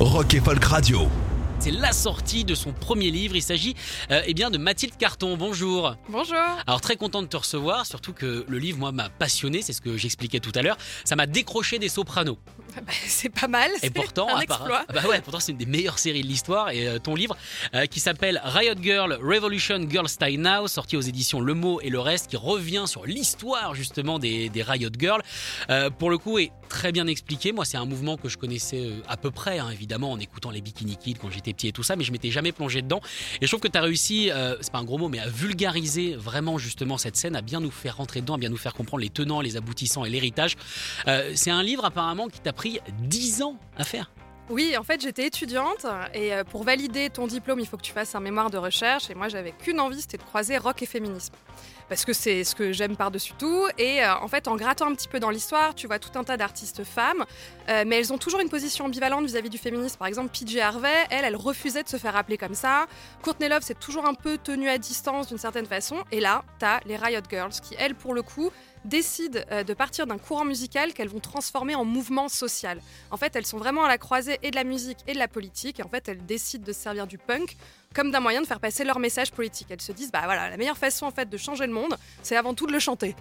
Rock et Folk Radio. C'est la sortie de son premier livre. Il s'agit euh, eh bien de Mathilde Carton. Bonjour. Bonjour. Alors très content de te recevoir, surtout que le livre moi m'a passionné, c'est ce que j'expliquais tout à l'heure. Ça m'a décroché des sopranos. Bah, c'est pas mal. Et pourtant, un exploit. Ah bah ouais, pourtant c'est une des meilleures séries de l'histoire. Et euh, ton livre, euh, qui s'appelle Riot Girl Revolution Girl Style Now, sorti aux éditions Le Mot et le reste, qui revient sur l'histoire justement des, des Riot Girls, euh, pour le coup est très bien expliqué. Moi, c'est un mouvement que je connaissais à peu près, hein, évidemment, en écoutant les Bikini Kids quand j'étais petit et tout ça, mais je m'étais jamais plongé dedans. Et je trouve que tu as réussi, c'est pas un gros mot, mais à vulgariser vraiment justement cette scène, à bien nous faire rentrer dedans, à bien nous faire comprendre les tenants, les aboutissants et l'héritage. C'est un livre apparemment qui t'a pris 10 ans à faire. Oui, en fait, j'étais étudiante et euh, pour valider ton diplôme, il faut que tu fasses un mémoire de recherche. Et moi, j'avais qu'une envie, c'était de croiser rock et féminisme. Parce que c'est ce que j'aime par-dessus tout. Et euh, en fait, en grattant un petit peu dans l'histoire, tu vois tout un tas d'artistes femmes, euh, mais elles ont toujours une position ambivalente vis-à-vis du féminisme. Par exemple, PJ Harvey, elle, elle refusait de se faire appeler comme ça. Courtney Love, c'est toujours un peu tenu à distance d'une certaine façon. Et là, t'as les Riot Girls qui, elles, pour le coup, décident euh, de partir d'un courant musical qu'elles vont transformer en mouvement social. En fait, elles sont vraiment à la croisée et de la musique et de la politique. Et en fait, elles décident de se servir du punk comme d'un moyen de faire passer leur message politique. Elles se disent, bah voilà, la meilleure façon en fait de changer le monde, c'est avant tout de le chanter.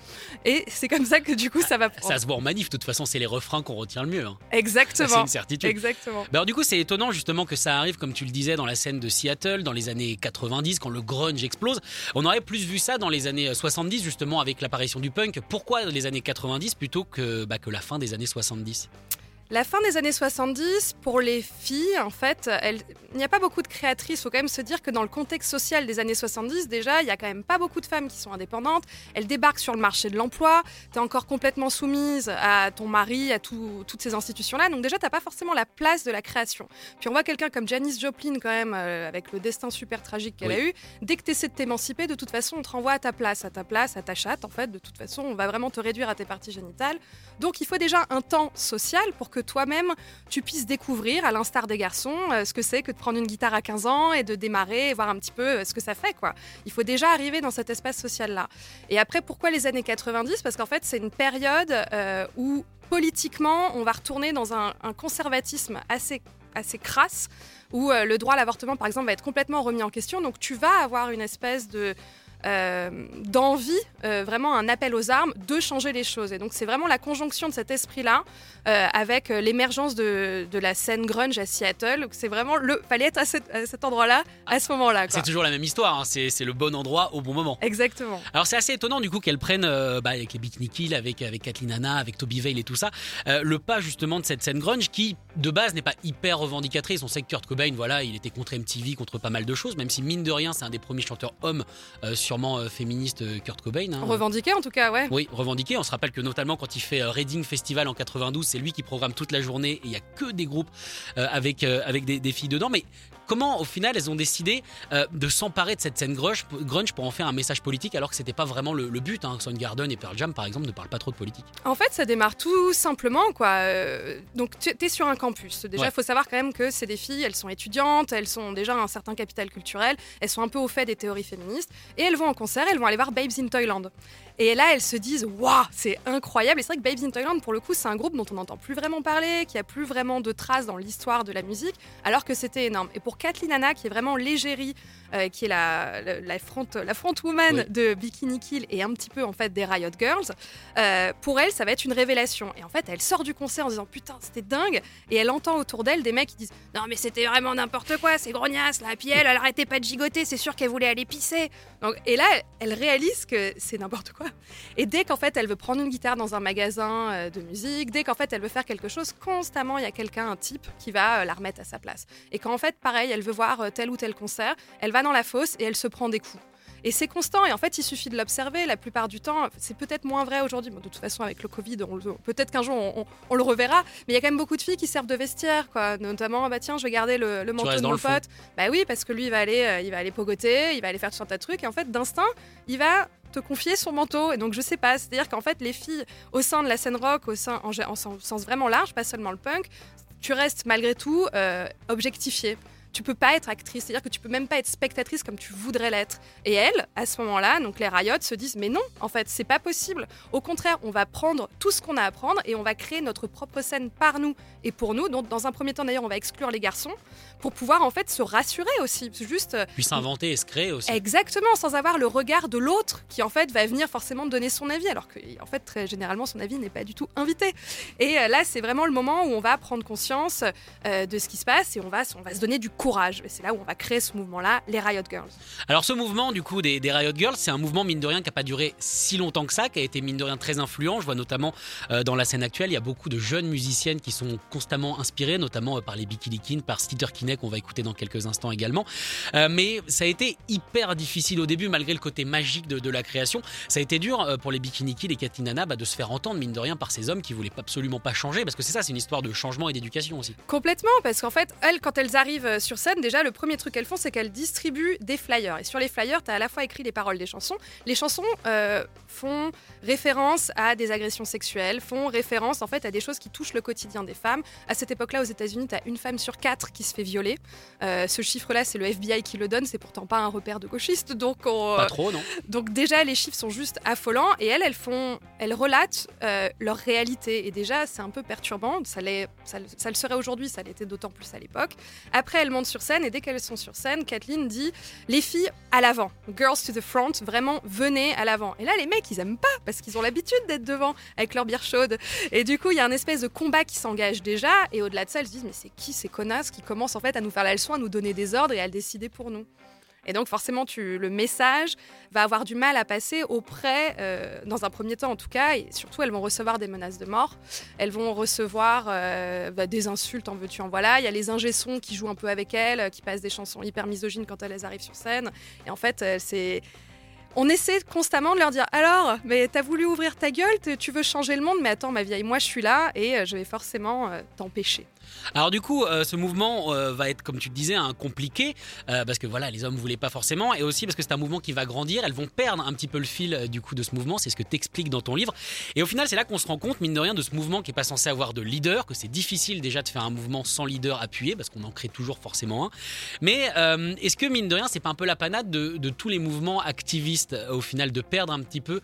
Et c'est comme ça que du coup, ça va prendre. Ça se voit en manif, de toute façon, c'est les refrains qu'on retient le mieux. hein. Ça, c'est Exactement. une certitude. Exactement. Bah alors du coup, c'est étonnant justement que ça arrive, comme tu le disais, dans la scène de Seattle, dans les années 90, quand le grunge explose. On aurait plus vu ça dans les années 70, justement, avec l'apparition du punk. Pourquoi les années 90 plutôt que, bah, que la fin des années 70 La fin des années 70, pour les filles, en fait, elles- il n'y a pas beaucoup de créatrices. Il faut quand même se dire que dans le contexte social des années 70, déjà, il n'y a quand même pas beaucoup de femmes qui sont indépendantes. Elles débarquent sur le marché de l'emploi. Tu es encore complètement soumise à ton mari, à tout- toutes ces institutions-là. Donc déjà, tu n'as pas forcément la place de la création. Puis on voit quelqu'un comme Janis Joplin, quand même, euh, avec le destin super tragique qu'elle Oui. a eu. Dès que tu essaies de t'émanciper, de toute façon, on te renvoie à ta place, à ta place, à ta chatte. En fait, de toute façon, on va vraiment te réduire à tes parties génitales. Donc il faut déjà un temps social pour que toi-même tu puisses découvrir, à l'instar des garçons, euh, ce que c'est que de prendre une guitare à 15 ans et de démarrer et voir un petit peu euh, ce que ça fait. quoi. Il faut déjà arriver dans cet espace social-là. Et après, pourquoi les années 90 Parce qu'en fait, c'est une période euh, où politiquement, on va retourner dans un, conservatisme assez, assez crasse, où le droit à l'avortement, par exemple, va être complètement remis en question. Donc tu vas avoir une espèce de euh, d'envie, euh, vraiment un appel aux armes, de changer les choses. Et donc c'est vraiment la conjonction de cet esprit-là euh, avec l'émergence de, de la scène grunge à Seattle. C'est vraiment le, fallait être à, cet- à cet endroit-là à ce moment-là. C'est toujours la même histoire, hein. c'est le bon endroit au bon moment. Exactement. Alors c'est assez étonnant du coup qu'elles prennent euh, bah, avec les Bikini Kill, avec avec Kathleen Hanna, avec Toby Vale et tout ça, le pas justement de cette scène grunge qui de base n'est pas hyper revendicatrice. On sait que Kurt Cobain, voilà, il était contre MTV, contre pas mal de choses, même si mine de rien c'est un des premiers chanteurs hommes, euh, sûrement euh, féministes, euh, Kurt Cobain. hein. Revendiqué en tout cas, ouais. Oui, revendiqué. On se rappelle que notamment quand il fait euh, Reading Festival en 92, c'est lui qui programme toute la journée et il y a que des groupes avec, avec des, des filles dedans. Mais comment au final elles ont décidé euh, de s'emparer de cette scène grunge, grunge pour en faire un message politique alors que c'était pas vraiment le, le but hein. Soundgarden et Pearl Jam par exemple ne parlent pas trop de politique. En fait, ça démarre tout simplement, quoi. Euh, donc, tu es sur un campus. Déjà, il Ouais. faut savoir quand même que c'est des filles, elles sont étudiantes, elles sont déjà un certain capital culturel, elles sont un peu au fait des théories féministes, et elles vont en concert, elles vont aller voir Babes in Toyland. Et là, elles se disent, waouh, c'est incroyable. Et c'est vrai que Babes in Toyland, pour le coup, c'est un groupe dont on n'entend plus vraiment parler, qui a plus vraiment de traces dans l'histoire de la musique, alors que c'était énorme. Et pour Kathleen Hanna, qui est vraiment l'égérie, euh, qui est la, la, la front, la frontwoman Oui. de Bikini Kill et un petit peu en fait des Riot Girls, euh, pour elle, ça va être une révélation. Et en fait, elle sort du concert en disant putain, c'était dingue. Et elle entend autour d'elle des mecs qui disent non, mais c'était vraiment n'importe quoi, c'est grognasse là. Puis elle, elle arrêtait pas de gigoter, c'est sûr qu'elle voulait aller pisser. Donc, et là, elle réalise que c'est n'importe quoi. Et dès qu'en fait, elle veut prendre une guitare dans un magasin euh, de musique, dès qu'en fait, elle veut faire quelque chose, constamment, il y a quelqu'un, un type, qui va euh, la remettre à sa place. Et quand en fait, pareil, elle veut voir euh, tel ou tel concert, elle va dans la fosse et elle se prend des coups. Et c'est constant. Et en fait, il suffit de l'observer. La plupart du temps, c'est peut-être moins vrai aujourd'hui. Bon, de toute façon, avec le Covid, peut-être qu'un jour, on, on, le reverra. Mais il y a quand même beaucoup de filles qui servent de vestiaire, quoi. Notamment, bah tiens, je vais garder le, le manteau de mon pote. Bah oui, parce que lui, il va aller, euh, il va aller pogoter, il va aller faire tout un tas de trucs. Et en fait, d'instinct, il va te confier son manteau. Et donc, je sais pas. C'est-à-dire qu'en fait, les filles au sein de la scène rock, au sein, en, en sens vraiment large, pas seulement le punk, tu restes malgré tout euh, objectifié tu peux pas être actrice, c'est-à-dire que tu peux même pas être spectatrice comme tu voudrais l'être. Et elles, à ce moment-là, donc les Riot se disent mais non, en fait, c'est pas possible. Au contraire, on va prendre tout ce qu'on a à prendre et on va créer notre propre scène par nous et pour nous. Donc dans un premier temps d'ailleurs, on va exclure les garçons pour pouvoir en fait se rassurer aussi, juste euh, puis s'inventer et se créer aussi. Exactement, sans avoir le regard de l'autre qui en fait va venir forcément donner son avis alors que en fait très généralement son avis n'est pas du tout invité. Et euh, là, c'est vraiment le moment où on va prendre conscience euh, de ce qui se passe et on va on va se donner du courage. Et c'est là où on va créer ce mouvement-là, les Riot Girls. Alors ce mouvement du coup des, Riot Girls, c'est un mouvement mine de rien qui n'a pas duré si longtemps que ça, qui a été mine de rien très influent. Je vois notamment euh, dans la scène actuelle, il y a beaucoup de jeunes musiciennes qui sont constamment inspirées, notamment euh, par les Bikini Kin, par Steter Kinney qu'on va écouter dans quelques instants également. Euh, mais ça a été hyper difficile au début, malgré le côté magique de, la création. Ça a été dur pour les Bikini Kids et Kathleen Anna bah, de se faire entendre mine de rien par ces hommes qui voulaient absolument pas changer, parce que c'est ça, c'est une histoire de changement et d'éducation aussi. Complètement, parce qu'en fait, elles, quand elles arrivent sur scène, déjà le premier truc qu'elles font, c'est qu'elles distribuent des flyers. Et sur les flyers, tu as à la fois écrit les paroles des chansons. Les chansons euh, font référence à des agressions sexuelles, font référence en fait à des choses qui touchent le quotidien des femmes. À cette époque-là, aux États-Unis, tu as une femme sur quatre qui se fait violer. Euh, ce chiffre-là, c'est le FBI qui le donne. C'est pourtant pas un repère de gauchiste, donc pas trop, non. Donc déjà, les chiffres sont juste affolants. Et elles, elles font, elles relatent leur réalité. Et déjà, c'est un peu perturbant. Ça, ça, ça le serait aujourd'hui, ça l'était d'autant plus à l'époque. Après, elles sur scène et dès qu'elles sont sur scène, Kathleen dit les filles à l'avant, girls to the front, vraiment venez à l'avant. Et là, les mecs, ils aiment pas parce qu'ils ont l'habitude d'être devant avec leur bière chaude. Et du coup, il y a un espèce de combat qui s'engage déjà. Et au-delà de ça, ils se disent mais c'est qui ces connasses qui commencent en fait à nous faire la leçon, à nous donner des ordres et à le décider pour nous? Et donc forcément, le message va avoir du mal à passer auprès, euh, dans un premier temps en tout cas, et surtout elles vont recevoir des menaces de mort, elles vont recevoir euh, bah, des insultes, en veux-tu, en voilà. Il y a les ingé-sons qui jouent un peu avec elles, qui passent des chansons hyper misogynes quand elles arrivent sur scène. Et en fait, euh, on essaie constamment de leur dire alors, mais t'as voulu ouvrir ta gueule, tu veux changer le monde, mais attends, ma vieille, moi je suis là et je vais forcément t'empêcher. Alors du coup, euh, ce mouvement euh, va être, comme tu le disais, un compliqué euh, parce que voilà, les hommes voulaient pas forcément, et aussi parce que c'est un mouvement qui va grandir. Elles vont perdre un petit peu le fil du coup de ce mouvement. C'est ce que t'expliques dans ton livre. Et au final, c'est là qu'on se rend compte, mine de rien, de ce mouvement qui est pas censé avoir de leader, que c'est difficile déjà de faire un mouvement sans leader appuyé parce qu'on en crée toujours forcément un. Mais est-ce que mine de rien, c'est pas un peu la panade de, tous les mouvements activistes au final de perdre un petit peu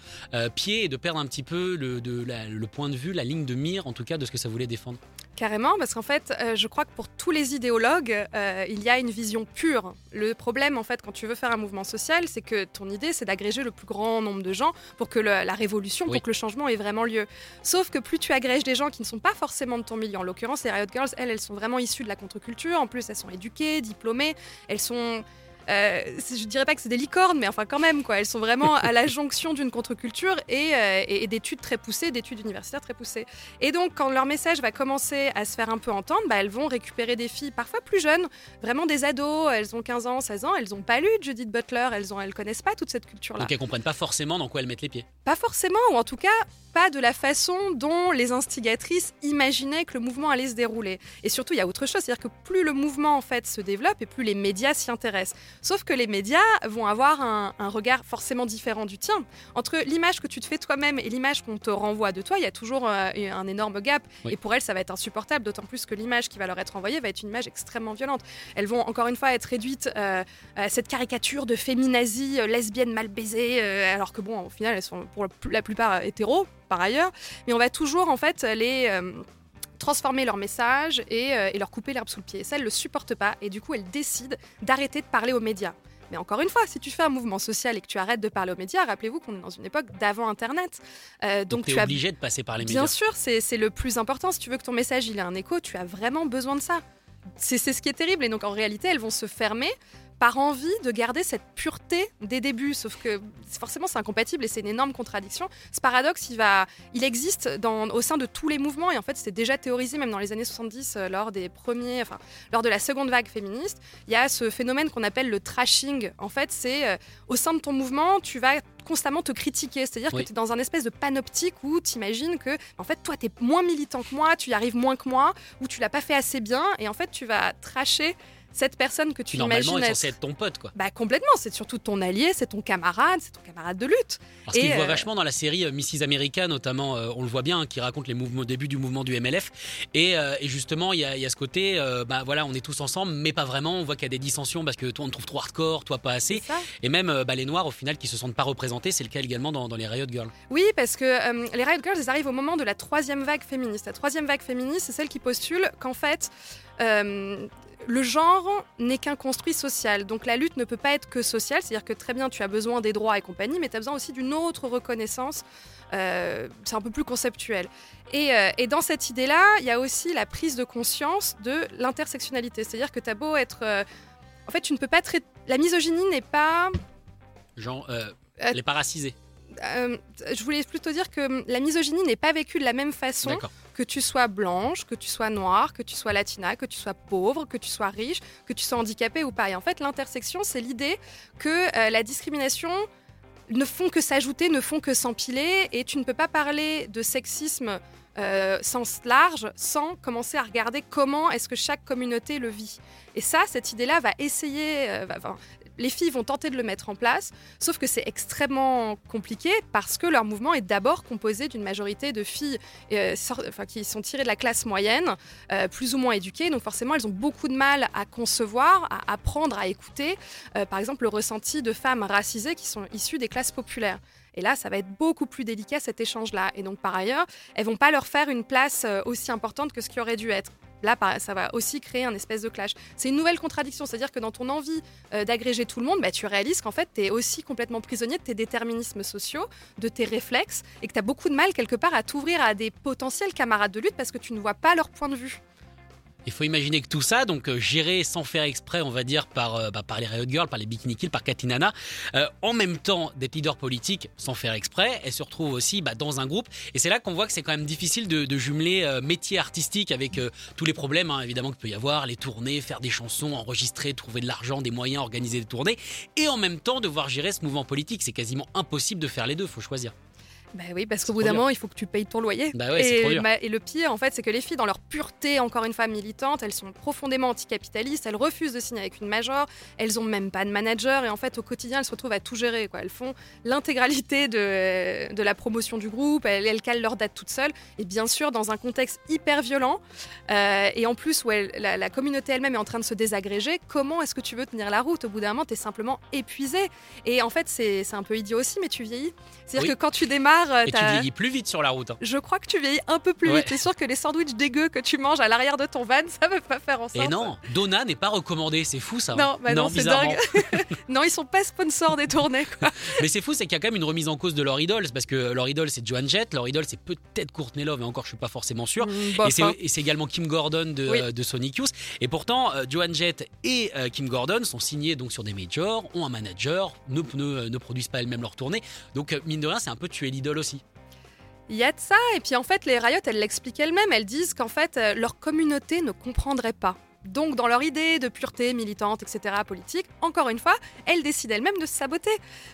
pied et de perdre un petit peu le point de vue, la ligne de mire en tout cas de ce que ça voulait défendre? Carrément, parce qu'en fait, euh, je crois que pour tous les idéologues, euh, il y a une vision pure. Le problème, en fait, quand tu veux faire un mouvement social, c'est que ton idée, c'est d'agréger le plus grand nombre de gens pour que la révolution, pour que le changement ait vraiment lieu. Sauf que plus tu agrèges des gens qui ne sont pas forcément de ton milieu, en l'occurrence, les Riot Girls, elles, elles sont vraiment issues de la contre-culture. En plus, elles sont éduquées, diplômées, elles sont euh, je dirais pas que c'est des licornes, mais enfin quand même, quoi. Elles sont vraiment à la jonction d'une contre-culture euh, et, d'études très poussées, d'études universitaires très poussées. Et donc, quand leur message va commencer à se faire un peu entendre, bah, elles vont récupérer des filles parfois plus jeunes, vraiment des ados. Elles ont 15 ans, 16 ans, elles n'ont pas lu Judith Butler, elles ont, elles connaissent pas toute cette culture-là. Donc elles comprennent pas forcément dans quoi elles mettent les pieds. Pas forcément, ou en tout cas pas de la façon dont les instigatrices imaginaient que le mouvement allait se dérouler. Et surtout, il y a autre chose, c'est-à-dire que plus le mouvement en fait se développe et plus les médias s'y intéressent. Sauf que les médias vont avoir un, regard forcément différent du tien. Entre l'image que tu te fais toi-même et l'image qu'on te renvoie de toi, il y a toujours euh, un énorme gap. Et pour elles, ça va être insupportable, d'autant plus que l'image qui va leur être envoyée va être une image extrêmement violente. Elles vont encore une fois être réduites euh, à cette caricature de féminazie, euh, lesbienne mal baisée, alors que bon, au final, elles sont pour la plupart hétéros par ailleurs. Mais on va toujours en fait les transformer leur message euh, et, leur couper l'herbe sous le pied. ça, elle ne le supporte pas et du coup, elle décide d'arrêter de parler aux médias. Mais encore une fois, si tu fais un mouvement social et que tu arrêtes de parler aux médias, rappelez-vous qu'on est dans une époque d'avant Internet. Euh, donc, tu es obligé de passer par les médias. Bien sûr, c'est le plus important. Si tu veux que ton message il ait un écho, tu as vraiment besoin de ça. C'est ce qui est terrible. Et donc en réalité, elles vont se fermer par envie de garder cette pureté des débuts. Sauf que forcément, c'est incompatible et c'est une énorme contradiction. Ce paradoxe, il, va, il existe dans, au sein de tous les mouvements et en fait, c'était déjà théorisé même dans les années 70 euh, lors des premiers, enfin, lors de la seconde vague féministe. Il y a ce phénomène qu'on appelle le trashing. En fait, c'est euh, au sein de ton mouvement, tu vas constamment te critiquer. C'est-à-dire Oui. que tu es dans un espèce de panoptique où tu imagines que, en fait, toi, tu es moins militant que moi, tu y arrives moins que moi, ou tu l'as pas fait assez bien, et en fait, tu vas tracher cette personne que tu normalement imagines est être. ton pote, quoi. Bah, complètement, c'est surtout ton allié, c'est ton camarade, c'est ton camarade de lutte. Parce qu'il Et, voit euh, vachement dans la série euh, Mrs. America, notamment, euh, on le voit bien, hein, qui raconte les mouvements, au début du mouvement du MLF. Et, euh, et justement, il y, a- il y a ce côté, euh, bah voilà, on est tous ensemble, mais pas vraiment. On voit qu'il y a des dissensions parce que toi, on te trouve trop hardcore, toi, pas assez. Et même euh, bah, les Noirs, au final, qui se sentent pas représentés, c'est le cas également dans, dans les Riot Girls. Oui, parce que euh, les Riot Girls, elles arrivent au moment de la troisième vague féministe. La troisième vague féministe, c'est celle qui postule qu'en fait, euh, le genre n'est qu'un construit social. Donc la lutte ne peut pas être que sociale, c'est-à-dire que très bien, tu as besoin des droits et compagnie, mais tu as besoin aussi d'une autre reconnaissance. Euh, c'est un peu plus conceptuel. Et, euh, et dans cette idée-là, il y a aussi la prise de conscience de l'intersectionnalité. C'est-à-dire que tu as beau être... euh, en fait, tu ne peux pas traiter... La misogynie n'est pas... Genre, les je voulais plutôt dire que la misogynie n'est pas vécue de la même façon D'accord. Que tu sois blanche, que tu sois noire, que tu sois latina, que tu sois pauvre, que tu sois riche, que tu sois handicapé ou pas. Et en fait, l'intersection, c'est l'idée que euh, la discrimination ne font que s'ajouter, ne font que s'empiler, et tu ne peux pas parler de sexisme euh, sens large sans commencer à regarder comment est-ce que chaque communauté le vit. Et ça, cette idée-là va essayer, euh, les filles vont tenter de le mettre en place, sauf que c'est extrêmement compliqué parce que leur mouvement est d'abord composé d'une majorité de filles euh, qui sont tirées de la classe moyenne, euh, plus ou moins éduquées, donc forcément elles ont beaucoup de mal à concevoir, à apprendre, à écouter, euh, par exemple le ressenti de femmes racisées qui sont issues des classes populaires. Et là, ça va être beaucoup plus délicat cet échange-là. Et donc, par ailleurs, elles vont pas leur faire une place aussi importante que ce qui aurait dû être. Là, ça va aussi créer un espèce de clash. C'est une nouvelle contradiction, c'est-à-dire que dans ton envie euh, d'agréger tout le monde, bah, tu réalises qu'en fait, tu es aussi complètement prisonnier de tes déterminismes sociaux, de tes réflexes, et que tu as beaucoup de mal quelque part à t'ouvrir à des potentiels camarades de lutte parce que tu ne vois pas leur point de vue. Il faut imaginer que tout ça, donc euh, géré sans faire exprès, on va dire, par, euh, bah, par les Riot Girls, par les Bikini Kill, par Katinana, euh, en même temps d'être leader politique sans faire exprès, elle se retrouve aussi bah, dans un groupe. Et c'est là qu'on voit que c'est quand même difficile de, jumeler métier artistique avec tous les problèmes, hein, évidemment, qu'il peut y avoir, les tournées, faire des chansons, enregistrer, trouver de l'argent, des moyens, organiser des tournées, et en même temps devoir gérer ce mouvement politique. C'est quasiment impossible de faire les deux, faut choisir. Bah oui, parce qu'au bout d'un moment, il faut que tu payes ton loyer. Bah ouais, et, trop dur. ma- et le pire, en fait, c'est que les filles, dans leur pureté, encore une fois militante, elles sont profondément anticapitalistes, elles refusent de signer avec une major, elles ont même pas de manager, et en fait, au quotidien, elles se retrouvent à tout gérer. Quoi. Elles font l'intégralité de, de la promotion du groupe, elles, elles calent leurs dates toutes seules, et bien sûr, dans un contexte hyper violent, euh, et en plus, où elle- la, la communauté elle-même est en train de se désagréger, comment est-ce que tu veux tenir la route? Au bout d'un moment, tu es simplement épuisé. Et en fait, c'est c'est un peu idiot aussi, mais tu vieillis. C'est-à-dire Oui. que quand tu démarres, euh, Et tu vieillis plus vite sur la route. hein. je crois que tu vieillis un peu plus Ouais. vite. C'est sûr que les sandwichs dégueux que tu manges à l'arrière de ton van, ça veut pas faire en sorte. Et non, Donna n'est pas recommandé, c'est fou ça. hein. Non, bah non, c'est bizarrement. Non, ils sont pas sponsors des tournées. Quoi. Mais c'est fou, c'est qu'il y a quand même une remise en cause de leur idole, parce que leur idole c'est Joan Jett, leur idole c'est peut-être Courtney Love, et encore je suis pas forcément sûr. Mm, bof, Et c'est- également Kim Gordon de, Oui. euh, de Sonic Youth. Et pourtant, euh, Joan Jett et euh, Kim Gordon sont signés donc sur des majors, ont un manager, ne, ne, ne produisent pas elles-mêmes leur tournée. Donc, mine de rien, c'est un peu tuer l'idole aussi. Il y a de ça. Et puis en fait, les Riot, elles l'expliquent elles-mêmes. Elles disent qu'en fait, euh, leur communauté ne comprendrait pas. Donc, dans leur idée de pureté militante, etc., politique, encore une fois, elles décident elles-mêmes de se saboter.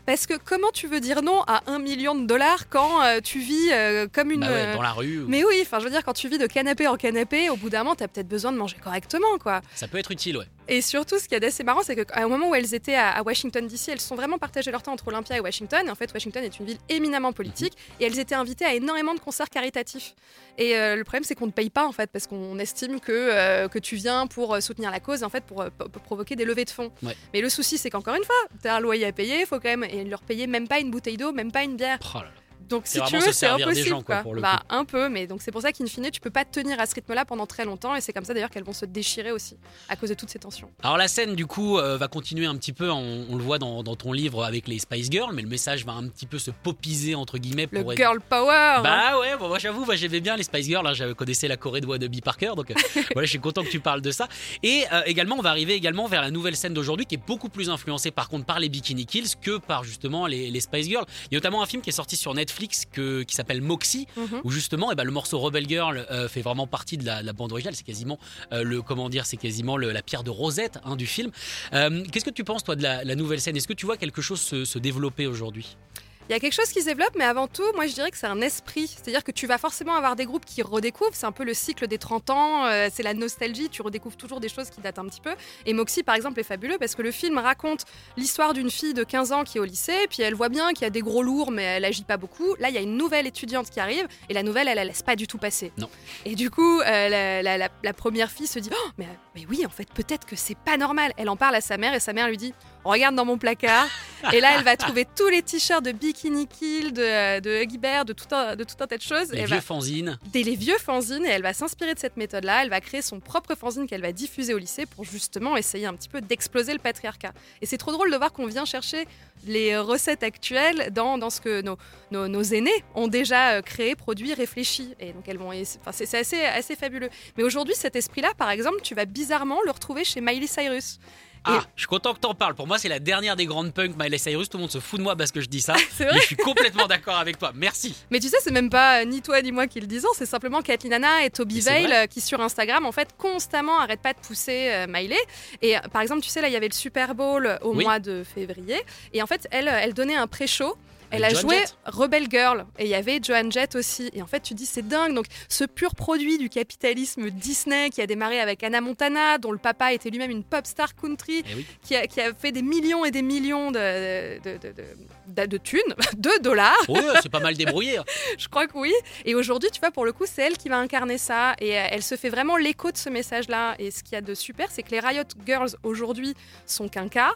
Parce que comment tu veux dire non à un million de dollars quand euh, tu vis euh, comme une. Bah ouais, dans la rue, Mais oui, enfin, je veux dire, quand tu vis de canapé en canapé, au bout d'un moment, t'as peut-être besoin de manger correctement, quoi. ça peut être utile, ouais. Et surtout, ce qui est assez marrant, c'est qu'à un moment où elles étaient à, Washington DC, elles se sont vraiment partagées leur temps entre Olympia et Washington. Et en fait, Washington est une ville éminemment politique et elles étaient invitées à énormément de concerts caritatifs. Et euh, le problème, c'est qu'on ne paye pas en fait parce qu'on estime que, euh, que tu viens pour euh, soutenir la cause en fait pour, pour provoquer des levées de fonds. Ouais. Mais le souci, c'est qu'encore une fois, t'as un loyer à payer, il faut quand même et leur payer même pas une bouteille d'eau, même pas une bière. Oh là là. Donc si tu veux, c'est impossible. gens, quoi, quoi. bah un peu, mais donc c'est pour ça qu'in fine, tu peux pas tenir à ce rythme-là pendant très longtemps, et c'est comme ça d'ailleurs qu'elles vont se déchirer aussi à cause de toutes ces tensions. Alors la scène du coup euh, va continuer un petit peu, on, on le voit dans, dans ton livre avec les Spice Girls, mais le message va un petit peu se popiser entre guillemets Le être- girl power. hein. Bah ouais, bon, moi j'avoue, moi, j'aimais bien les Spice Girls, hein, j'avais connaissais la Corée de Bee Parker, donc euh, voilà, je suis content que tu parles de ça. Et euh, également, on va arriver également vers la nouvelle scène d'aujourd'hui qui est beaucoup plus influencée par contre par les Bikini Kills que par justement les, les Spice Girls. Il y a notamment un film qui est sorti sur Netflix que, qui s'appelle Moxie, Mhm. où justement, eh ben, le morceau Rebel Girl euh, fait vraiment partie de la, de la bande originale. C'est quasiment euh, le comment dire, c'est quasiment le- la pierre de Rosette hein, du film. Euh, Qu'est-ce que tu penses toi de la, la nouvelle scène? Est-ce que tu vois quelque chose se, se développer aujourd'hui? Il y a quelque chose qui se développe, mais avant tout, moi je dirais que c'est un esprit. C'est-à-dire que tu vas forcément avoir des groupes qui redécouvrent. C'est un peu le cycle des 30 ans, euh, c'est la nostalgie. Tu redécouvres toujours des choses qui datent un petit peu. Et Moxie, par exemple, est fabuleux parce que le film raconte l'histoire d'une fille de 15 ans qui est au lycée, puis elle voit bien qu'il y a des gros lourds, mais elle agit pas beaucoup. Là, il y a une nouvelle étudiante qui arrive, et la nouvelle, elle la laisse pas du tout passer. Non. Et du coup, euh, la, la- la- la première fille se dit Oh, mais, mais oui, en fait, peut-être que c'est pas normal. Elle en parle à sa mère, et sa mère lui dit Regarde dans mon placard. Et là, elle va trouver tous les t-shirts de Bikini Kill, de, de Huggy Bear, de tout un, de tout un tas de choses. Les elle vieux va fanzines des les vieux fanzines et elle va s'inspirer de cette méthode-là. Elle va créer son propre fanzine qu'elle va diffuser au lycée pour justement essayer un petit peu d'exploser le patriarcat. Et c'est trop drôle de voir qu'on vient chercher les recettes actuelles dans, dans ce que nos, nos, nos aînés ont déjà euh, créé, produit, réfléchi. Et donc elles vont, enfin, c'est assez, assez fabuleux. Mais aujourd'hui, cet esprit-là, par exemple, tu vas bizarrement le retrouver chez Miley Cyrus. Ah, je suis content que t'en parles. Pour moi, c'est la dernière des grandes punks, Miley Cyrus. Tout le monde se fout de moi parce que je dis ça. C'est mais vrai je suis complètement d'accord avec toi. Merci. Mais tu sais, c'est même pas euh, ni toi ni moi qui le disons, c'est simplement Kathleen Hanna et Toby vrai. euh, qui sur Instagram en fait constamment arrêtent pas de pousser euh, Miley. Et par exemple, tu sais là, il y avait le Super Bowl au Oui. mois de février et en fait, elle, elle donnait un pré-show. Elle a Joan joué Jett. Rebel Girl et il y avait Joan Jett aussi. Et en fait, tu dis c'est dingue. Donc, ce pur produit du capitalisme Disney qui a démarré avec Anna Montana, dont le papa était lui-même une pop star country, Eh oui. qui a, qui a fait des millions et des millions de, de, de, de- de- thunes, de dollars. Ouais, c'est pas mal débrouillé. hein. Je crois que oui. Et aujourd'hui, tu vois, pour le coup, c'est elle qui va incarner ça. Et euh, elle se fait vraiment l'écho de ce message-là. Et ce qu'il y a de super, c'est que les Riot Girls aujourd'hui sont qu'un cas.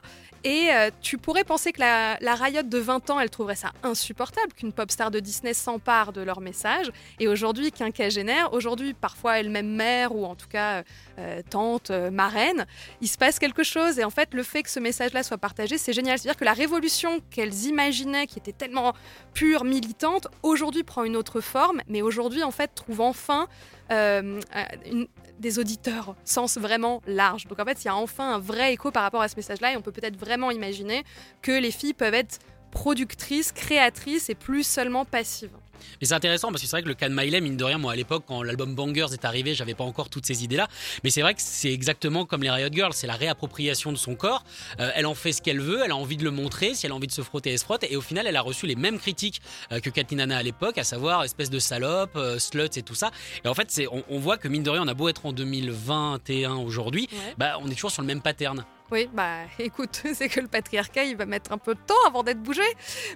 Et euh, tu pourrais penser que la, la Riot de 20 ans, elle trouverait ça insupportable qu'une pop star de Disney s'empare de leur message. Et aujourd'hui, quinquagénaire, aujourd'hui, parfois elle-même mère ou en tout cas euh, tante, euh, marraine, il se passe quelque chose. Et en fait, le fait que ce message-là soit partagé, c'est génial. C'est-à-dire que la révolution qu'elles qui était tellement pure, militante, aujourd'hui prend une autre forme, mais aujourd'hui, en fait, trouve enfin euh, euh, des auditeurs, sens vraiment large. Donc en fait, il y a enfin un vrai écho par rapport à ce message-là, et on peut peut-être vraiment imaginer que les filles peuvent être productrices, créatrices et plus seulement passives. Mais c'est intéressant parce que c'est vrai que le cas de Miley, mine de rien, moi à l'époque, quand l'album Bangers est arrivé, j'avais pas encore toutes ces idées-là. Mais c'est vrai que c'est exactement comme les Riot Girls, c'est la réappropriation de son corps. Euh, elle en fait ce qu'elle veut, elle a envie de le montrer. Si elle a envie de se frotter, elle se frotte. Et au final, elle a reçu les mêmes critiques euh, que Kathleen Hanna à l'époque, à savoir espèce de salope, euh, sluts et tout ça. Et en fait, c'est, on, on voit que mine de rien, on a beau être en 2021 aujourd'hui, bah, on est toujours sur le même pattern. Oui, bah écoute, c'est que le patriarcat, il va mettre un peu de temps avant d'être bougé.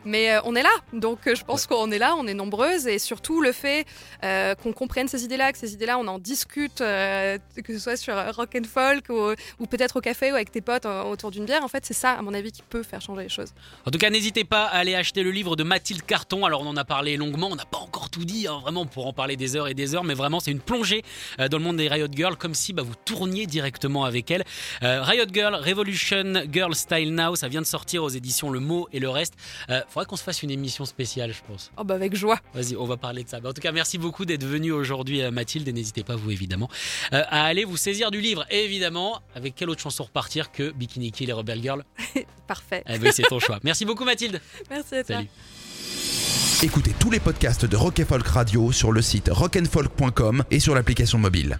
Mais euh, on est là. Donc euh, je pense qu'on est là, on est nombreuses. Et surtout le fait euh, qu'on comprenne ces idées-là, que ces idées-là, on en discute, euh, que ce soit sur rock and folk ou, ou peut-être au café ou avec tes potes autour d'une bière. En fait, c'est ça, à mon avis, qui peut faire changer les choses. En tout cas, n'hésitez pas à aller acheter le livre de Mathilde Carton. Alors, on en a parlé longuement, on n'a pas encore tout dit, hein, vraiment, pour en parler des heures et des heures, mais vraiment, c'est une plongée euh, dans le monde des Riot Girls, comme si bah, vous tourniez directement avec elle. Euh, Riot Girl, Revolution Girl Style Now, ça vient de sortir aux éditions Le Mot et le reste. Euh, faudrait qu'on se fasse une émission spéciale, je pense. Oh bah avec joie. Vas-y, on va parler de ça. Bah, en tout cas, merci beaucoup d'être venu aujourd'hui, euh, Mathilde, et n'hésitez pas, vous évidemment, euh, à aller vous saisir du livre. Et évidemment, avec quelle autre chanson repartir que Bikini Kill et Rebel Girl? Parfait. Eh oui, c'est ton choix. Merci beaucoup, Mathilde. Merci à toi. Salut. Écoutez tous les podcasts de Rock Folk Radio sur le site rockandfolk.com et sur l'application mobile.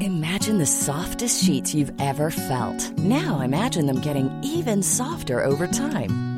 Imagine the softest sheets you've ever felt. Now imagine them getting even softer over time.